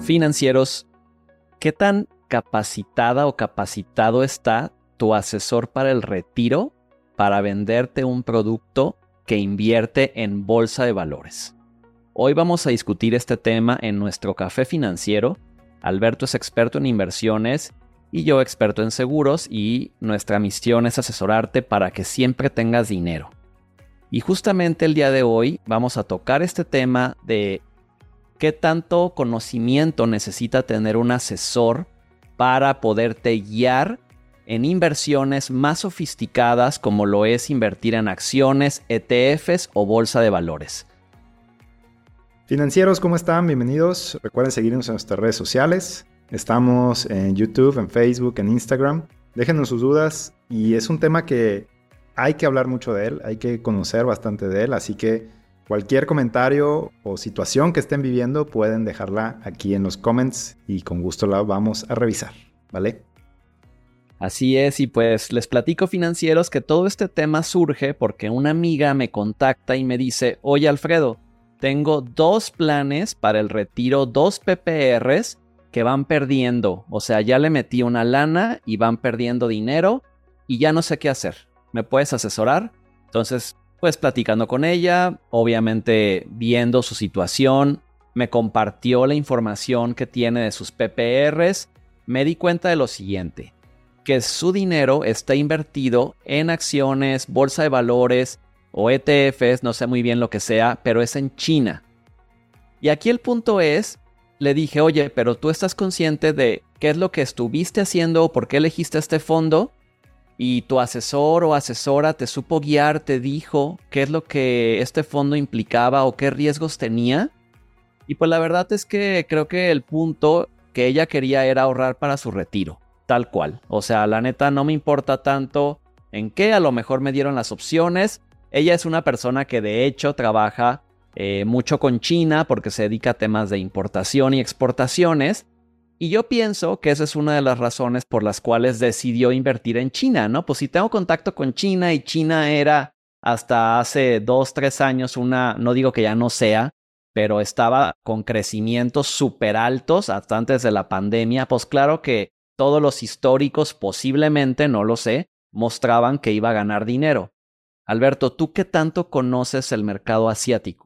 Financieros, ¿qué tan capacitada o capacitado está tu asesor para el retiro para venderte un producto que invierte en bolsa de valores? Hoy vamos a discutir este tema en nuestro café financiero. Alberto es experto en inversiones y yo experto en seguros y nuestra misión es asesorarte para que siempre tengas dinero. Y justamente el día de hoy vamos a tocar este tema de qué tanto conocimiento necesita tener un asesor para poderte guiar en inversiones más sofisticadas como lo es invertir en acciones, ETFs o bolsa de valores. Financieros, ¿cómo están? Bienvenidos. Recuerden seguirnos en nuestras redes sociales. Estamos en YouTube, en Facebook, en Instagram. Déjenos sus dudas y es un tema que hay que hablar mucho de él, hay que conocer bastante de él, así que cualquier comentario o situación que estén viviendo pueden dejarla aquí en los comments y con gusto la vamos a revisar, ¿vale? Así es, y pues les platico financieros que todo este tema surge porque una amiga me contacta y me dice, oye Alfredo, tengo dos planes para el retiro, dos PPRs que van perdiendo, o sea, ya le metí una lana y van perdiendo dinero y ya no sé qué hacer. ¿me puedes asesorar? Entonces, pues platicando con ella, obviamente viendo su situación, me compartió la información que tiene de sus PPRs, me di cuenta de lo siguiente, que su dinero está invertido en acciones, bolsa de valores o ETFs, no sé muy bien lo que sea, pero es en China. Y aquí el punto es, le dije, oye, pero tú estás consciente de qué es lo que estuviste haciendo o por qué elegiste este fondo y tu asesor o asesora te supo guiar, te dijo qué es lo que este fondo implicaba o qué riesgos tenía. Y pues la verdad es que creo que el punto que ella quería era ahorrar para su retiro, tal cual. O sea, la neta no me importa tanto en qué, a lo mejor me dieron las opciones. Ella es una persona que de hecho trabaja eh, mucho con China porque se dedica a temas de importación y exportaciones. Y yo pienso que esa es una de las razones por las cuales decidió invertir en China, ¿no? Pues si tengo contacto con China y China era hasta hace dos, tres años una, no digo que ya no sea, pero estaba con crecimientos súper altos hasta antes de la pandemia, pues claro que todos los históricos posiblemente, no lo sé, mostraban que iba a ganar dinero. Alberto, ¿tú qué tanto conoces el mercado asiático?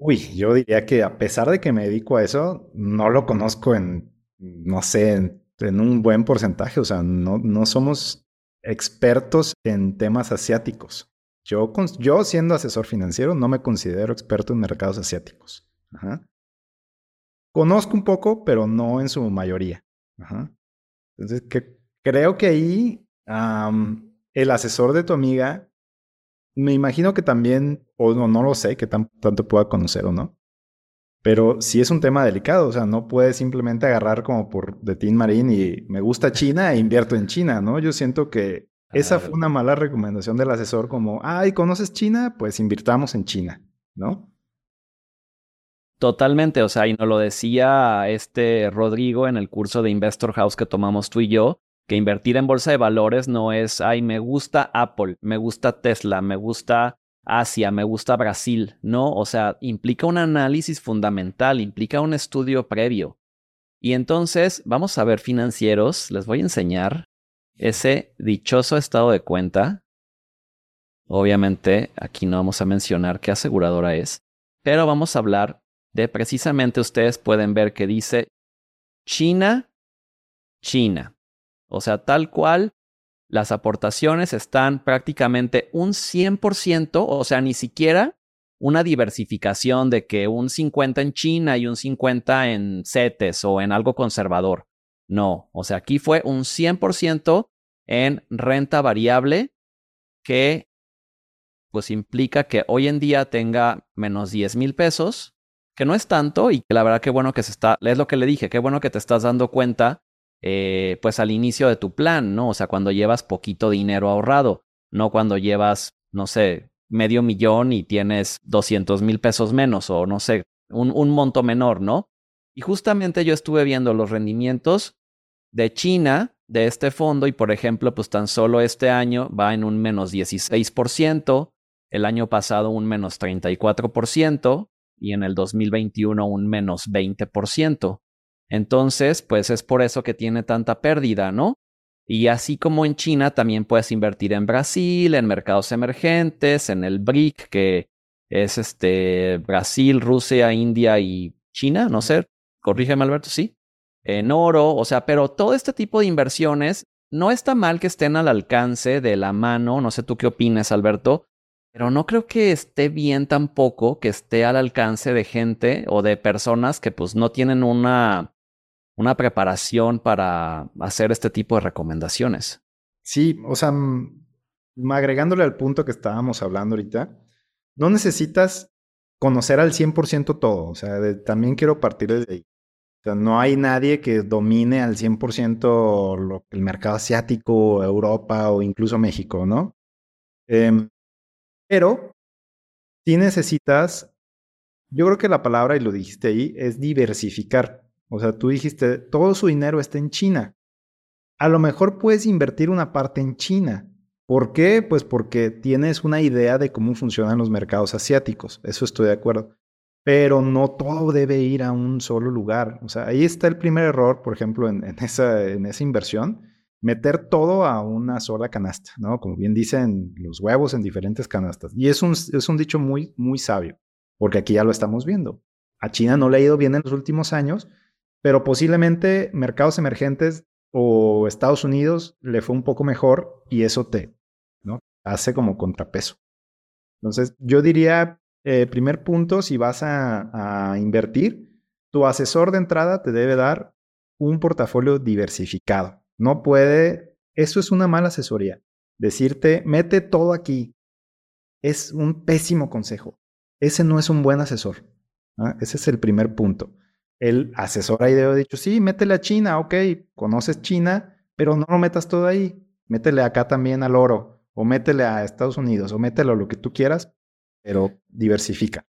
Uy, yo diría que a pesar de que me dedico a eso, no lo conozco en, no sé, en, un buen porcentaje. O sea, no, no somos expertos en temas asiáticos. Yo, yo siendo asesor financiero no me considero experto en mercados asiáticos. Conozco un poco, pero no en su mayoría. Entonces, que, creo que ahí el asesor de tu amiga me imagino que también, o no, no lo sé, que tanto pueda conocer o no. Pero sí es un tema delicado, o sea, no puedes simplemente agarrar como por de Tin Marín y me gusta China e invierto en China, ¿no? Yo siento que esa fue una mala recomendación del asesor como, ay, ¿conoces China? Pues invirtamos en China, ¿no? Totalmente, o sea, y nos lo decía este Rodrigo en el curso de Investor House que tomamos tú y yo, que invertir en bolsa de valores no es, ay, me gusta Apple, me gusta Tesla, me gusta Asia, me gusta Brasil. No, o sea, implica un análisis fundamental, implica un estudio previo. Y entonces, vamos a ver financieros, les voy a enseñar ese dichoso estado de cuenta. Obviamente, aquí no vamos a mencionar qué aseguradora es, pero vamos a hablar de precisamente ustedes pueden ver que dice China, China. O sea, tal cual, las aportaciones están prácticamente un 100%, o sea, ni siquiera una diversificación de que un 50 en China y un 50 en CETES o en algo conservador. No, o sea, aquí fue un 100% en renta variable que pues implica que hoy en día tenga menos 10 mil pesos, que no es tanto y que la verdad que bueno que se está, es lo que le dije, qué bueno que te estás dando cuenta eh, pues al inicio de tu plan, ¿no? O sea, cuando llevas poquito dinero ahorrado, no cuando llevas, no sé, medio millón y tienes 200 mil pesos menos o no sé, un, un monto menor, ¿no? Y justamente yo estuve viendo los rendimientos de China de este fondo y por ejemplo, pues tan solo este año va en un menos 16%, el año pasado un menos 34%, y en el 2021 un menos 20%. Entonces, pues es por eso que tiene tanta pérdida, ¿no? Y así como en China, también puedes invertir en Brasil, en mercados emergentes, en el BRIC, que es este Brasil, Rusia, India y China, no sé, corrígeme Alberto, sí, en oro, o sea, pero todo este tipo de inversiones no está mal que estén al alcance de la mano, no sé tú qué opinas Alberto, pero no creo que esté bien tampoco que esté al alcance de gente o de personas que pues no tienen una, una preparación para hacer este tipo de recomendaciones. Sí, o sea, agregándole al punto que estábamos hablando ahorita, no necesitas conocer al 100% todo, o sea, también quiero partir desde ahí. O sea, no hay nadie que domine al 100% lo, el mercado asiático, Europa o incluso México, ¿no? Em, pero si necesitas, yo creo que la palabra, y lo dijiste ahí, es diversificar. O sea, tú dijiste, todo su dinero está en China. A lo mejor puedes invertir una parte en China. ¿Por qué? Pues porque tienes una idea de cómo funcionan los mercados asiáticos. Eso estoy de acuerdo. Pero no todo debe ir a un solo lugar. O sea, ahí está el primer error, por ejemplo, en, esa, en esa inversión meter todo a una sola canasta, ¿no? Como bien dicen, los huevos en diferentes canastas. Y es un, es un dicho muy, muy sabio, porque aquí ya lo estamos viendo. A China no le ha ido bien en los últimos años, pero posiblemente mercados emergentes o Estados Unidos le fue un poco mejor y eso te ¿no? hace como contrapeso. Entonces, yo diría, eh, primer punto, si vas a, a invertir, tu asesor de entrada te debe dar un portafolio diversificado. No puede, eso es una mala asesoría. Decirte, mete todo aquí, es un pésimo consejo. Ese no es un buen asesor. Ese es el primer punto. El asesor haber dicho, sí, métele a China, ok, conoces China, pero no lo metas todo ahí. Métele acá también al oro, o métele a Estados Unidos, o métele a lo que tú quieras, pero diversifica.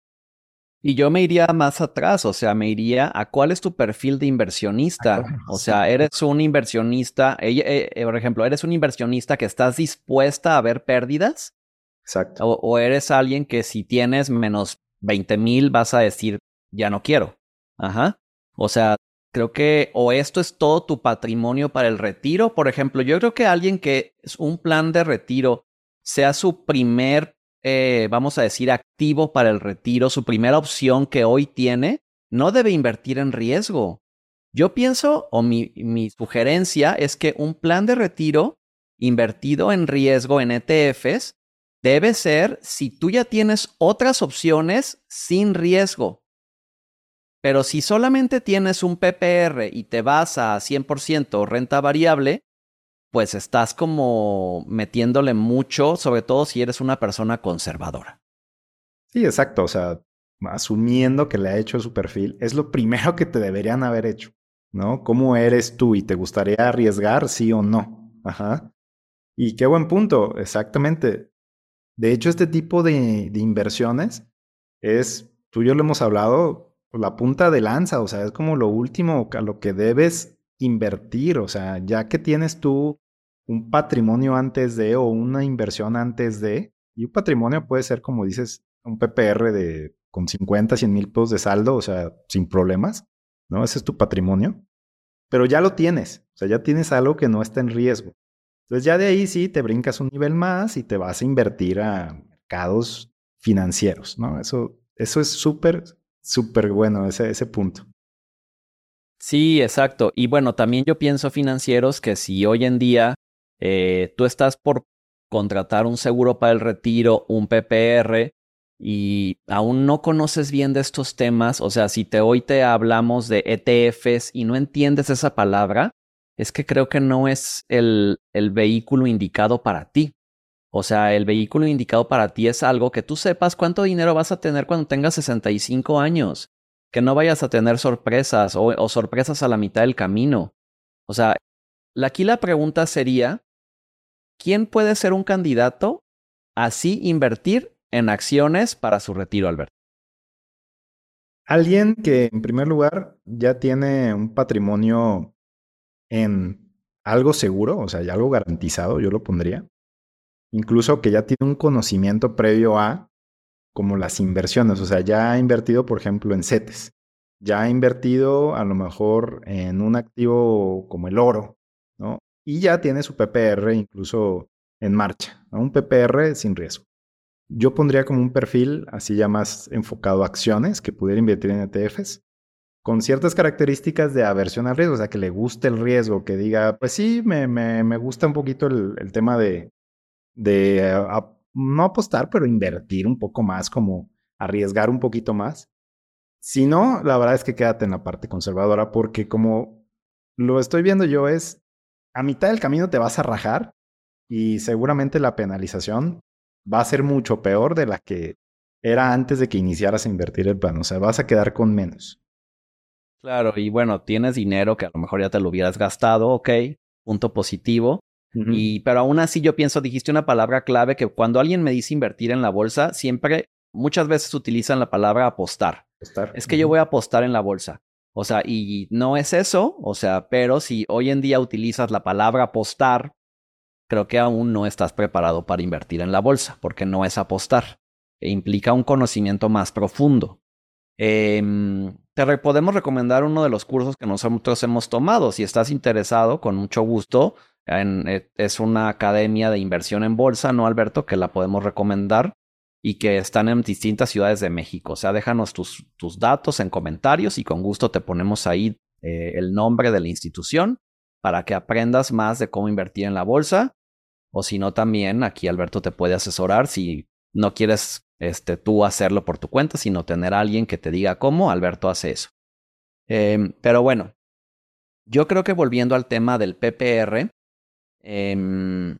Y yo me iría más atrás, o sea, me iría a cuál es tu perfil de inversionista. O sea, eres un inversionista, eh, eh, por ejemplo, eres un inversionista que estás dispuesta a ver pérdidas. Exacto. O, eres alguien que si tienes menos 20 mil vas a decir, ya no quiero. Ajá. O sea, creo que o esto es todo tu patrimonio para el retiro. Por ejemplo, yo creo que alguien que es un plan de retiro sea su primer eh, vamos a decir, activo para el retiro, su primera opción que hoy tiene, no debe invertir en riesgo. Yo pienso, o mi, mi sugerencia es que un plan de retiro invertido en riesgo en ETFs debe ser si tú ya tienes otras opciones sin riesgo. Pero si solamente tienes un PPR y te vas a 100% renta variable, pues estás como metiéndole mucho, sobre todo si eres una persona conservadora. Sí, exacto. O sea, asumiendo que le ha hecho su perfil, es lo primero que te deberían haber hecho, ¿no? ¿Cómo eres tú y te gustaría arriesgar, sí o no? Ajá. Y qué buen punto, exactamente. De hecho, este tipo de, inversiones es, tú y yo lo hemos hablado, la punta de lanza, o sea, es como lo último a lo que debes invertir, o sea, ya que tienes tú un patrimonio antes de o una inversión antes de, y un patrimonio puede ser, como dices, un PPR de con 50, 100 mil pesos de saldo, o sea, sin problemas, ¿no? Ese es tu patrimonio, pero ya lo tienes, o sea, ya tienes algo que no está en riesgo. Entonces ya de ahí sí te brincas un nivel más y te vas a invertir a mercados financieros, ¿no? Eso, eso es súper, súper bueno, ese, ese punto. Sí, exacto. Y bueno, también yo pienso financieros que si hoy en día eh, tú estás por contratar un seguro para el retiro, un PPR, y aún no conoces bien de estos temas, o sea, si te hoy te hablamos de ETFs y no entiendes esa palabra, es que creo que no es el, el vehículo indicado para ti. O sea, el vehículo indicado para ti es algo que tú sepas cuánto dinero vas a tener cuando tengas 65 años que no vayas a tener sorpresas o, sorpresas a la mitad del camino. O sea, aquí la pregunta sería, ¿quién puede ser un candidato así invertir en acciones para su retiro, Alberto? Alguien que en primer lugar ya tiene un patrimonio en algo seguro, o sea, ya algo garantizado, yo lo pondría. Incluso que ya tiene un conocimiento previo a como las inversiones, o sea, ya ha invertido, por ejemplo, en CETES, ya ha invertido a lo mejor en un activo como el oro, ¿no? Y ya tiene su PPR incluso en marcha, un PPR sin riesgo. Yo pondría como un perfil así ya más enfocado a acciones que pudiera invertir en ETFs con ciertas características de aversión al riesgo, o sea, que le guste el riesgo, que diga, pues sí, me, me, gusta un poquito el, tema de, de no apostar, pero invertir un poco más, como arriesgar un poquito más. Si no, la verdad es que quédate en la parte conservadora, porque como lo estoy viendo yo es, a mitad del camino te vas a rajar y seguramente la penalización va a ser mucho peor de la que era antes de que iniciaras a invertir el plan. O sea, vas a quedar con menos. Claro, y bueno, tienes dinero que a lo mejor ya te lo hubieras gastado, ok, punto positivo. Y, pero aún así yo pienso, dijiste una palabra clave que cuando alguien me dice invertir en la bolsa, siempre, muchas veces utilizan la palabra apostar. Es que yo voy a apostar en la bolsa. O sea, y no es eso, o sea, pero si hoy en día utilizas la palabra apostar, creo que aún no estás preparado para invertir en la bolsa, porque no es apostar. E implica un conocimiento más profundo. Em, te podemos recomendar uno de los cursos que nosotros hemos tomado. Si estás interesado, con mucho gusto. Eh, es una academia de inversión en bolsa, ¿no, Alberto? Que la podemos recomendar y que están en distintas ciudades de México. O sea, déjanos tus, tus datos en comentarios y con gusto te ponemos ahí eh, el nombre de la institución para que aprendas más de cómo invertir en la bolsa. O si no, también aquí Alberto te puede asesorar si no quieres este, tú hacerlo por tu cuenta, sino tener a alguien que te diga cómo, Alberto hace eso. Em, pero bueno, yo creo que volviendo al tema del PPR, em,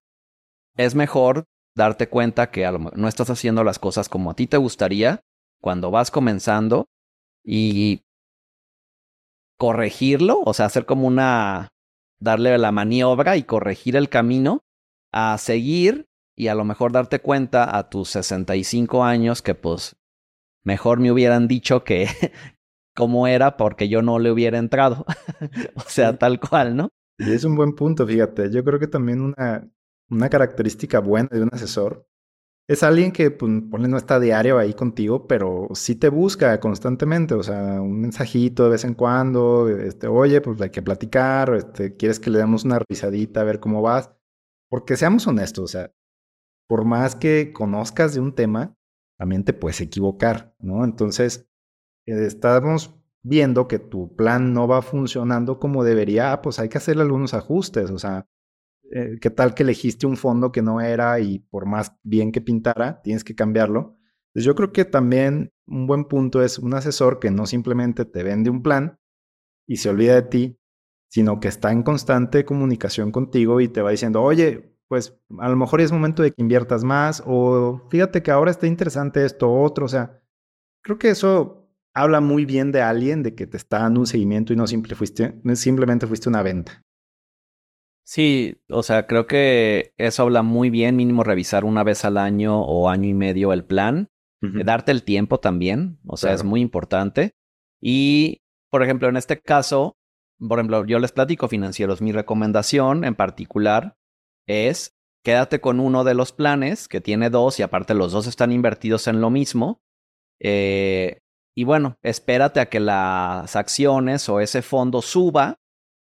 es mejor darte cuenta que no estás haciendo las cosas como a ti te gustaría cuando vas comenzando y corregirlo, o sea, hacer como una, darle la maniobra y corregir el camino a seguir y a lo mejor darte cuenta a tus 65 años que pues mejor me hubieran dicho que cómo era porque yo no le hubiera entrado. o sea, tal cual, ¿no? Y es un buen punto, fíjate. Yo creo que también una, una característica buena de un asesor es alguien que pues, no está diario ahí contigo, pero sí te busca constantemente, o sea, un mensajito de vez en cuando, este, oye, pues hay que platicar, este, quieres que le demos una revisadita a ver cómo vas, porque seamos honestos, o sea, por más que conozcas de un tema, también te puedes equivocar, ¿no? Entonces, eh, estamos viendo que tu plan no va funcionando como debería, ah, pues hay que hacerle algunos ajustes, o sea, eh, ¿qué tal que elegiste un fondo que no era y por más bien que pintara, tienes que cambiarlo? Entonces yo creo que también un buen punto es un asesor que no simplemente te vende un plan y se olvida de ti, sino que está en constante comunicación contigo y te va diciendo, oye, pues a lo mejor es momento de que inviertas más o fíjate que ahora está interesante esto otro, o sea, creo que eso habla muy bien de alguien de que te está dando un seguimiento y no fuiste, simplemente fuiste una venta. Sí, o sea, creo que eso habla muy bien, mínimo revisar una vez al año o año y medio el plan, darte el tiempo también, o sea, es muy importante. Y, por ejemplo, en este caso, por ejemplo, yo les platico financieros, mi recomendación en particular es quédate con uno de los planes que tiene dos y aparte los dos están invertidos en lo mismo. Eh, y bueno, espérate a que las acciones o ese fondo suba,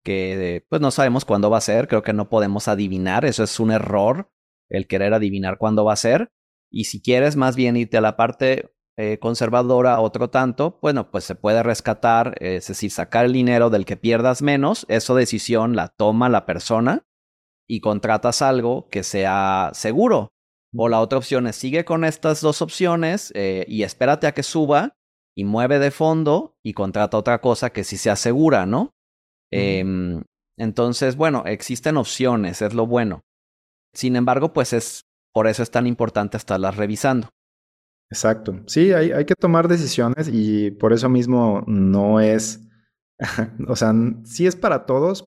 que pues no sabemos cuándo va a ser, creo que no podemos adivinar, eso es un error, el querer adivinar cuándo va a ser. Y si quieres más bien irte a la parte eh, conservadora, otro tanto, bueno, pues se puede rescatar, es decir, sacar el dinero del que pierdas menos, eso decisión la toma la persona y contratas algo que sea seguro. O la otra opción es sigue con estas dos opciones eh, y espérate a que suba y mueve de fondo y contrata otra cosa que sí sea segura, ¿no? Em, entonces, bueno, existen opciones, es lo bueno. Sin embargo, pues es por eso es tan importante estarlas revisando. Exacto. Sí, hay, hay que tomar decisiones y por eso mismo no es, o sea, sí es para todos,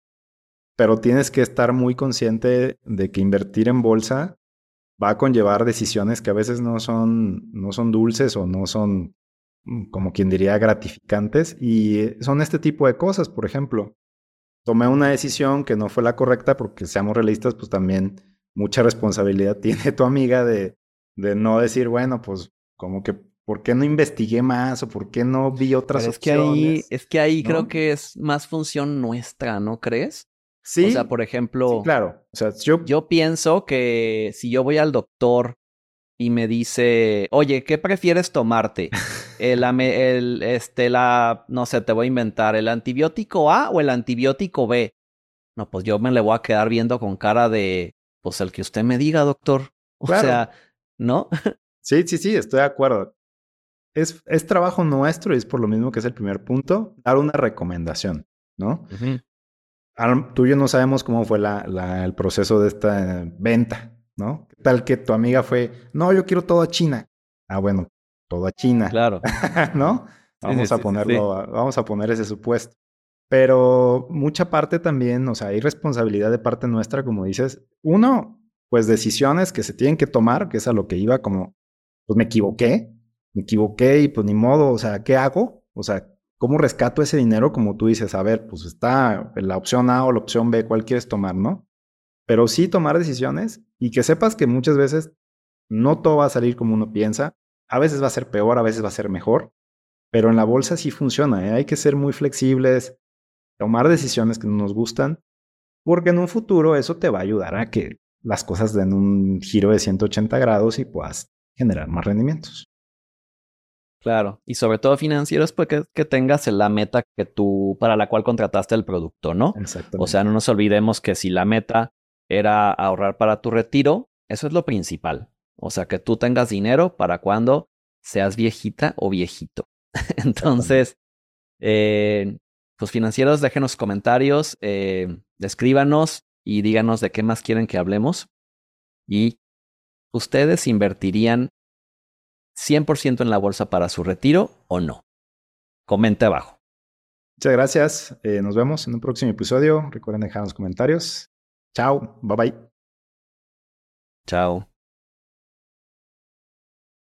pero tienes que estar muy consciente de que invertir en bolsa va a conllevar decisiones que a veces no son, no son dulces o no son, mm, como quien diría, gratificantes. Y son este tipo de cosas. Por ejemplo, tomé una decisión que no fue la correcta porque seamos realistas, pues también mucha responsabilidad tiene tu amiga de, de no decir, bueno, pues como que ¿Por qué no investigué más o por qué no vi otras es Que ahí, es que ahí creo que es más función nuestra, ¿no crees? Sí. O sea, por ejemplo. claro. O sea, yo... yo pienso que si yo voy al doctor y me dice, oye, ¿qué prefieres tomarte? El, el, este, la, no sé, te voy a inventar, ¿el antibiótico A o el antibiótico B? No, pues yo me le voy a quedar viendo con cara de, pues el que usted me diga, doctor. O sea, ¿no? Sí, sí, sí, estoy de acuerdo. Es, es, trabajo nuestro y es por lo mismo que es el primer punto, dar una recomendación, ¿no? Tú y yo no sabemos cómo fue la, la, el proceso de esta venta, ¿no? ¿Qué tal que tu amiga fue, no, yo quiero todo a China? Ah, bueno, todo a China. Claro. ¿No? Vamos a ponerlo, vamos a poner ese supuesto. Pero mucha parte también, o sea, hay responsabilidad de parte nuestra, como dices. Uno, pues decisiones que se tienen que tomar, que es a lo que iba como, pues me equivoqué, me equivoqué y pues ni modo, o sea, ¿qué hago? O sea, ¿cómo rescato ese dinero? Como tú dices, a ver, pues está la opción A o la opción B, ¿cuál quieres tomar, no? Pero sí tomar decisiones y que sepas que muchas veces no todo va a salir como uno piensa. A veces va a ser peor, a veces va a ser mejor. Pero en la bolsa sí funciona. ¿eh? Hay que ser muy flexibles, tomar decisiones que nos gustan, porque en un futuro eso te va a ayudar a que las cosas den un giro de 180 grados y puedas generar más rendimientos. Claro, y sobre todo financieros, pues que, tengas la meta que tú, para la cual contrataste el producto, ¿no? Exactamente. O sea, no nos olvidemos que si la meta era ahorrar para tu retiro, eso es lo principal. O sea, que tú tengas dinero para cuando seas viejita o viejito. Entonces, eh, pues financieros, déjenos comentarios, eh, escríbanos y díganos de qué más quieren que hablemos. Y ustedes invertirían 100% en la bolsa para su retiro o no. Comente abajo. Muchas gracias. Eh, nos vemos en un próximo episodio. Recuerden dejar los comentarios. Chao. Bye bye. Chao.